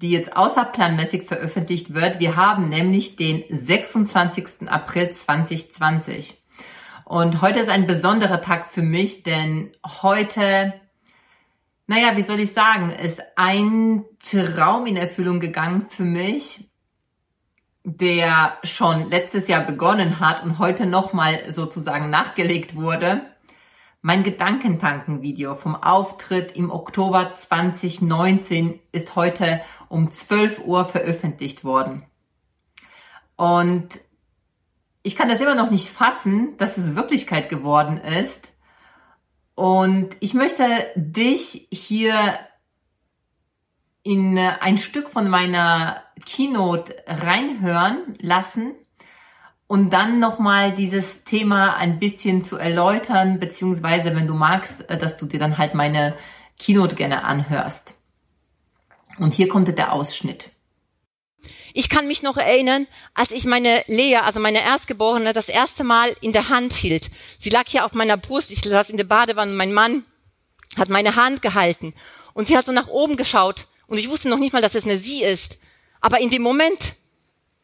die jetzt außerplanmäßig veröffentlicht wird. Wir haben nämlich den 26. April 2020. Und heute ist ein besonderer Tag für mich, denn heute, naja, wie soll ich sagen, ist ein Traum in Erfüllung gegangen für mich, der schon letztes Jahr begonnen hat und heute nochmal sozusagen nachgelegt wurde. Mein Gedankentanken-Video vom Auftritt im Oktober 2019 ist heute um 12 Uhr veröffentlicht worden. Und ich kann das immer noch nicht fassen, dass es Wirklichkeit geworden ist. Und ich möchte dich hier in ein Stück von meiner Keynote reinhören lassen und dann nochmal dieses Thema ein bisschen zu erläutern, beziehungsweise wenn du magst, äh, dass du dir dann halt meine Keynote gerne anhörst. Und hier kommt der Ausschnitt. Ich kann mich noch erinnern, als ich meine Lea, also meine Erstgeborene, das erste Mal in der Hand hielt. Sie lag hier auf meiner Brust, ich saß in der Badewanne, mein Mann hat meine Hand gehalten und sie hat so nach oben geschaut und ich wusste noch nicht mal, dass es eine sie ist. Aber in dem Moment,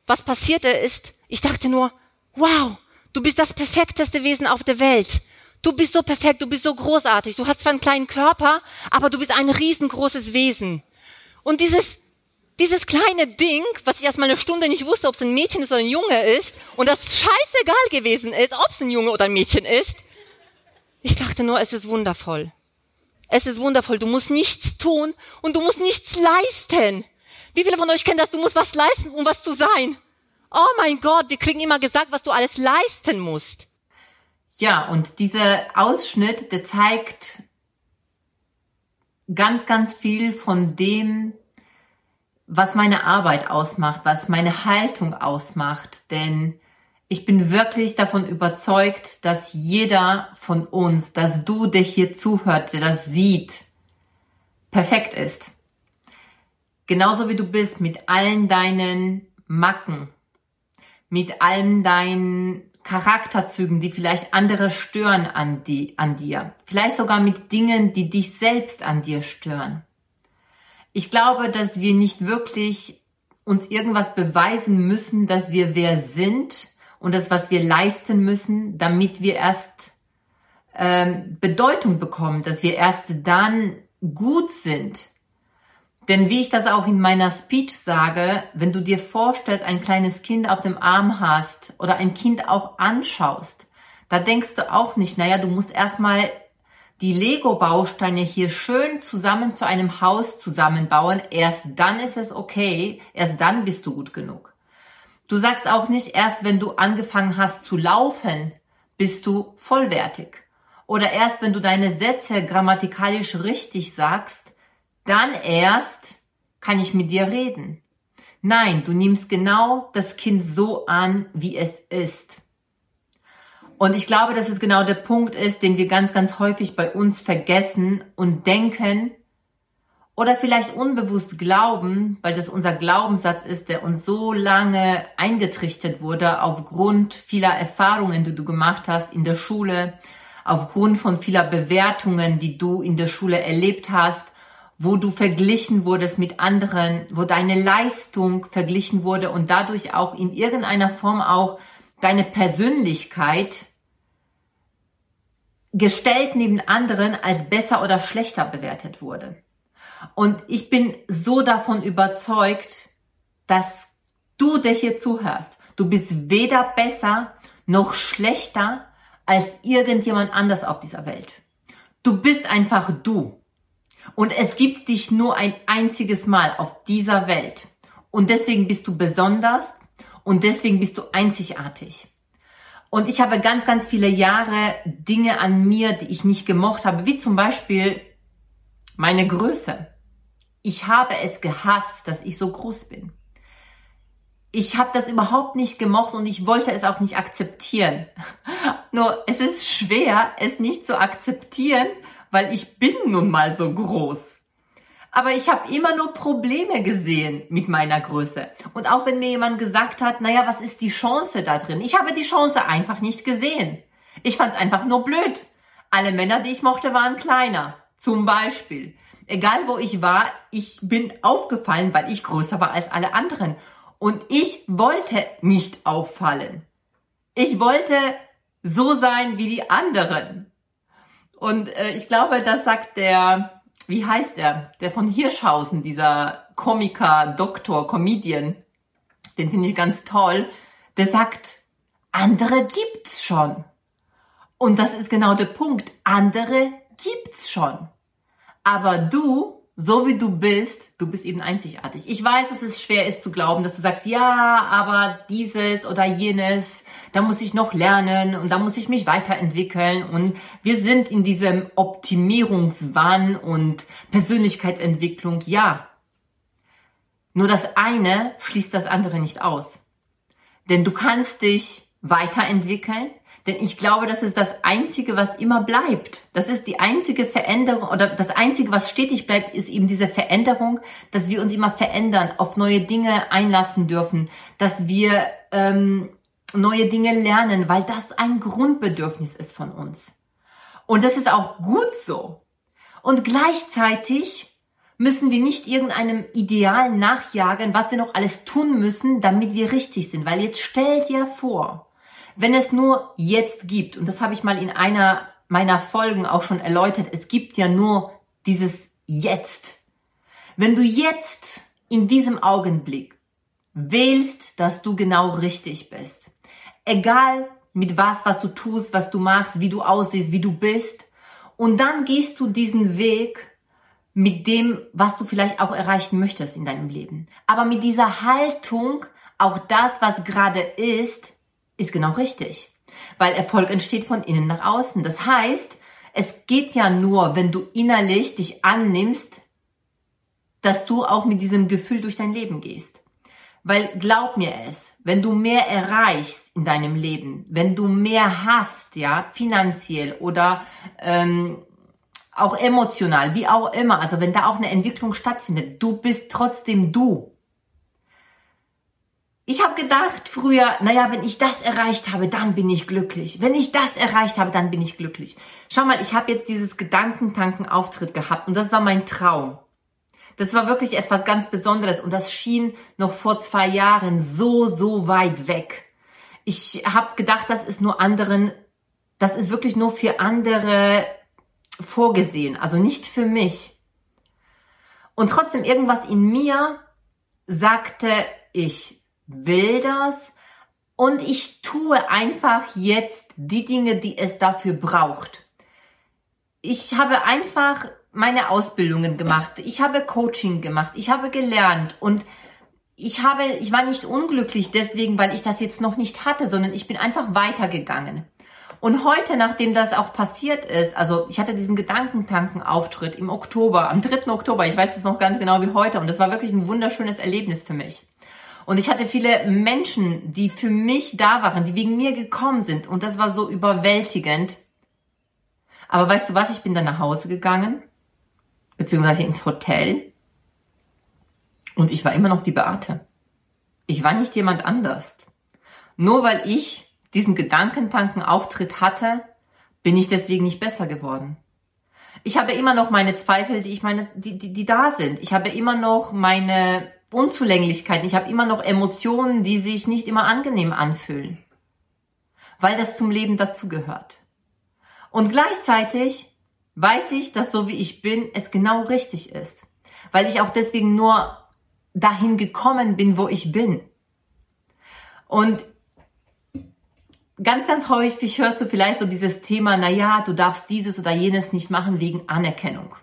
was passierte ist, ich dachte nur, wow, du bist das perfekteste Wesen auf der Welt. Du bist so perfekt, du bist so großartig. Du hast zwar einen kleinen Körper, aber du bist ein riesengroßes Wesen. Und dieses, dieses kleine Ding, was ich erst mal eine Stunde nicht wusste, ob es ein Mädchen ist oder ein Junge ist, und das scheißegal gewesen ist, ob es ein Junge oder ein Mädchen ist, ich dachte nur, es ist wundervoll. Es ist wundervoll. Du musst nichts tun und du musst nichts leisten. Wie viele von euch kennen das? Du musst was leisten, um was zu sein oh mein Gott, wir kriegen immer gesagt, was du alles leisten musst. Ja, und dieser Ausschnitt, der zeigt ganz, ganz viel von dem, was meine Arbeit ausmacht, was meine Haltung ausmacht. Denn ich bin wirklich davon überzeugt, dass jeder von uns, dass du, der hier zuhört, der das sieht, perfekt ist. Genauso wie du bist mit allen deinen Macken, mit allen deinen Charakterzügen, die vielleicht andere stören an, die, an dir. Vielleicht sogar mit Dingen, die dich selbst an dir stören. Ich glaube, dass wir nicht wirklich uns irgendwas beweisen müssen, dass wir wer sind und das, was wir leisten müssen, damit wir erst ähm, Bedeutung bekommen, dass wir erst dann gut sind. Denn wie ich das auch in meiner Speech sage, wenn du dir vorstellst, ein kleines Kind auf dem Arm hast oder ein Kind auch anschaust, da denkst du auch nicht, naja, du musst erstmal die Lego-Bausteine hier schön zusammen zu einem Haus zusammenbauen. Erst dann ist es okay, erst dann bist du gut genug. Du sagst auch nicht, erst wenn du angefangen hast zu laufen, bist du vollwertig. Oder erst wenn du deine Sätze grammatikalisch richtig sagst, dann erst kann ich mit dir reden. Nein, du nimmst genau das Kind so an, wie es ist. Und ich glaube, dass es genau der Punkt ist, den wir ganz, ganz häufig bei uns vergessen und denken oder vielleicht unbewusst glauben, weil das unser Glaubenssatz ist, der uns so lange eingetrichtert wurde aufgrund vieler Erfahrungen, die du gemacht hast in der Schule, aufgrund von vieler Bewertungen, die du in der Schule erlebt hast, wo du verglichen wurdest mit anderen, wo deine Leistung verglichen wurde und dadurch auch in irgendeiner Form auch deine Persönlichkeit gestellt neben anderen als besser oder schlechter bewertet wurde. Und ich bin so davon überzeugt, dass du, der hier zuhörst, du bist weder besser noch schlechter als irgendjemand anders auf dieser Welt. Du bist einfach du. Und es gibt dich nur ein einziges Mal auf dieser Welt. Und deswegen bist du besonders und deswegen bist du einzigartig. Und ich habe ganz, ganz viele Jahre Dinge an mir, die ich nicht gemocht habe, wie zum Beispiel meine Größe. ich habe es gehasst, dass ich so groß bin. Ich habe das überhaupt nicht gemocht und ich wollte es auch nicht akzeptieren. Nur es ist schwer, es nicht zu akzeptieren, weil ich bin nun mal so groß. Aber ich habe immer nur Probleme gesehen mit meiner Größe. Und auch wenn mir jemand gesagt hat, naja, was ist die Chance da drin? Ich habe die Chance einfach nicht gesehen. Ich fand es einfach nur blöd. Alle Männer, die ich mochte, waren kleiner. Zum Beispiel. Egal wo ich war, ich bin aufgefallen, weil ich größer war als alle anderen. Und ich wollte nicht auffallen. Ich wollte so sein wie die anderen. Und äh, ich glaube, das sagt der wie heißt er? Der von Hirschhausen, dieser Komiker, Doktor, Comedian. Den finde ich ganz toll. Der sagt, andere gibt's schon. Und das ist genau der Punkt. Andere gibt's schon. Aber du so wie du bist, du bist eben einzigartig. Ich weiß, dass es schwer ist zu glauben, dass du sagst, ja, aber dieses oder jenes, da muss ich noch lernen und da muss ich mich weiterentwickeln und wir sind in diesem Optimierungswahn und Persönlichkeitsentwicklung, ja. Nur das eine schließt das andere nicht aus. Denn du kannst dich weiterentwickeln, denn ich glaube, das ist das Einzige, was immer bleibt. Das ist die einzige Veränderung oder das Einzige, was stetig bleibt, ist eben diese Veränderung, dass wir uns immer verändern, auf neue Dinge einlassen dürfen, dass wir ähm, neue Dinge lernen, weil das ein Grundbedürfnis ist von uns. Und das ist auch gut so. Und gleichzeitig müssen wir nicht irgendeinem Ideal nachjagen, was wir noch alles tun müssen, damit wir richtig sind. Weil jetzt stell dir vor, wenn es nur jetzt gibt, und das habe ich mal in einer meiner Folgen auch schon erläutert, es gibt ja nur dieses Jetzt. Wenn du jetzt in diesem Augenblick wählst, dass du genau richtig bist, egal mit was, was du tust, was du machst, wie du aussiehst, wie du bist, und dann gehst du diesen Weg mit dem, was du vielleicht auch erreichen möchtest in deinem Leben. Aber mit dieser Haltung, auch das, was gerade ist, ist genau richtig. Weil Erfolg entsteht von innen nach außen. Das heißt, es geht ja nur, wenn du innerlich dich annimmst, dass du auch mit diesem Gefühl durch dein Leben gehst. Weil glaub mir es, wenn du mehr erreichst in deinem Leben, wenn du mehr hast, ja, finanziell oder ähm, auch emotional, wie auch immer, also wenn da auch eine Entwicklung stattfindet, du bist trotzdem du. Ich habe gedacht früher, naja, wenn ich das erreicht habe, dann bin ich glücklich. Wenn ich das erreicht habe, dann bin ich glücklich. Schau mal, ich habe jetzt dieses Gedankentanken-Auftritt gehabt und das war mein Traum. Das war wirklich etwas ganz Besonderes und das schien noch vor zwei Jahren so, so weit weg. Ich habe gedacht, das ist nur anderen, das ist wirklich nur für andere vorgesehen, also nicht für mich. Und trotzdem irgendwas in mir sagte, ich will das und ich tue einfach jetzt die Dinge, die es dafür braucht. Ich habe einfach meine Ausbildungen gemacht. Ich habe Coaching gemacht. Ich habe gelernt und ich habe, ich war nicht unglücklich deswegen, weil ich das jetzt noch nicht hatte, sondern ich bin einfach weitergegangen. Und heute, nachdem das auch passiert ist, also ich hatte diesen Gedankentanken-Auftritt im Oktober, am 3. Oktober, ich weiß es noch ganz genau wie heute, und das war wirklich ein wunderschönes Erlebnis für mich. Und ich hatte viele Menschen, die für mich da waren, die wegen mir gekommen sind. Und das war so überwältigend. Aber weißt du was, ich bin dann nach Hause gegangen, beziehungsweise ins Hotel. Und ich war immer noch die Beate. Ich war nicht jemand anders. Nur weil ich diesen Gedankentanken-Auftritt hatte, bin ich deswegen nicht besser geworden. Ich habe immer noch meine Zweifel, die ich meine, die, die, die da sind. Ich habe immer noch meine Unzulänglichkeiten. Ich habe immer noch Emotionen, die sich nicht immer angenehm anfühlen, weil das zum Leben dazugehört. Und gleichzeitig weiß ich, dass so wie ich bin, es genau richtig ist, weil ich auch deswegen nur dahin gekommen bin, wo ich bin. Und ganz, ganz häufig hörst du vielleicht so dieses Thema, na ja, du darfst dieses oder jenes nicht machen wegen Anerkennung.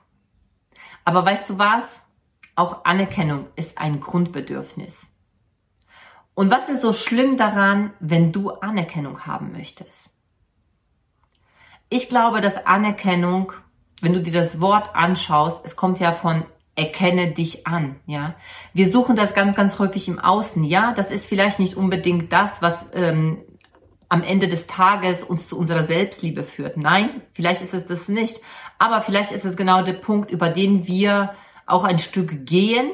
Aber weißt du was? Auch Anerkennung ist ein Grundbedürfnis. Und was ist so schlimm daran, wenn du Anerkennung haben möchtest? Ich glaube, dass Anerkennung, wenn du dir das Wort anschaust, es kommt ja von erkenne dich an, ja. Wir suchen das ganz, ganz häufig im Außen, ja. Das ist vielleicht nicht unbedingt das, was ähm, am Ende des Tages uns zu unserer Selbstliebe führt. Nein, vielleicht ist es das nicht. Aber vielleicht ist es genau der Punkt, über den wir auch ein Stück gehen,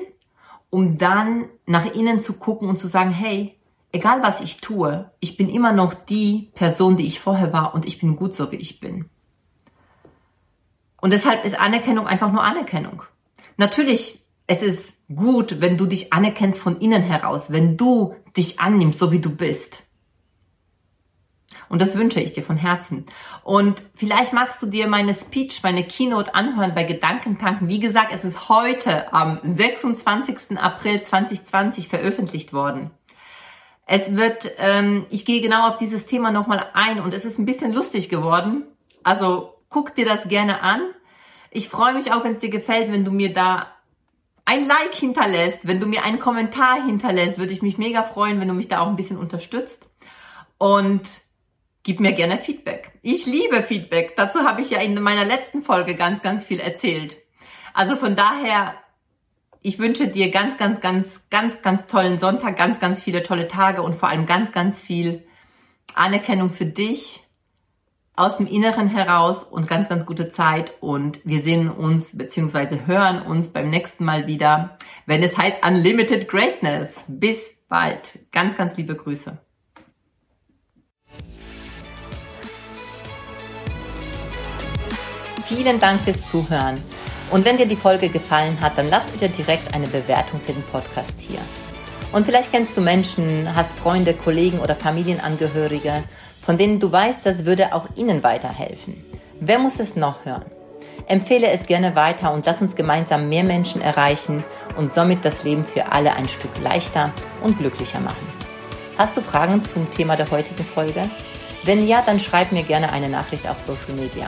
um dann nach innen zu gucken und zu sagen, hey, egal was ich tue, ich bin immer noch die Person, die ich vorher war und ich bin gut so, wie ich bin. Und deshalb ist Anerkennung einfach nur Anerkennung. Natürlich, es ist gut, wenn du dich anerkennst von innen heraus, wenn du dich annimmst, so wie du bist. Und das wünsche ich dir von Herzen. Und vielleicht magst du dir meine Speech, meine Keynote anhören bei Gedankentanken. Wie gesagt, es ist heute am 26. April 2020 veröffentlicht worden. Es wird, ähm, ich gehe genau auf dieses Thema nochmal ein und es ist ein bisschen lustig geworden. Also guck dir das gerne an. Ich freue mich auch, wenn es dir gefällt, wenn du mir da ein Like hinterlässt, wenn du mir einen Kommentar hinterlässt, würde ich mich mega freuen, wenn du mich da auch ein bisschen unterstützt. Und gib mir gerne Feedback. Ich liebe Feedback. Dazu habe ich ja in meiner letzten Folge ganz, ganz viel erzählt. Also von daher, ich wünsche dir ganz, ganz, ganz, ganz, ganz tollen Sonntag, ganz, ganz viele tolle Tage und vor allem ganz, ganz viel Anerkennung für dich aus dem Inneren heraus und ganz, ganz gute Zeit. Und wir sehen uns bzw. hören uns beim nächsten Mal wieder, wenn es heißt Unlimited Greatness. Bis bald. Ganz, ganz liebe Grüße. Vielen Dank fürs Zuhören. Und wenn dir die Folge gefallen hat, dann lass bitte direkt eine Bewertung für den Podcast hier. Und vielleicht kennst du Menschen, hast Freunde, Kollegen oder Familienangehörige, von denen du weißt, das würde auch ihnen weiterhelfen. Wer muss es noch hören? Empfehle es gerne weiter und lass uns gemeinsam mehr Menschen erreichen und somit das Leben für alle ein Stück leichter und glücklicher machen. Hast du Fragen zum Thema der heutigen Folge? Wenn ja, dann schreib mir gerne eine Nachricht auf Social Media.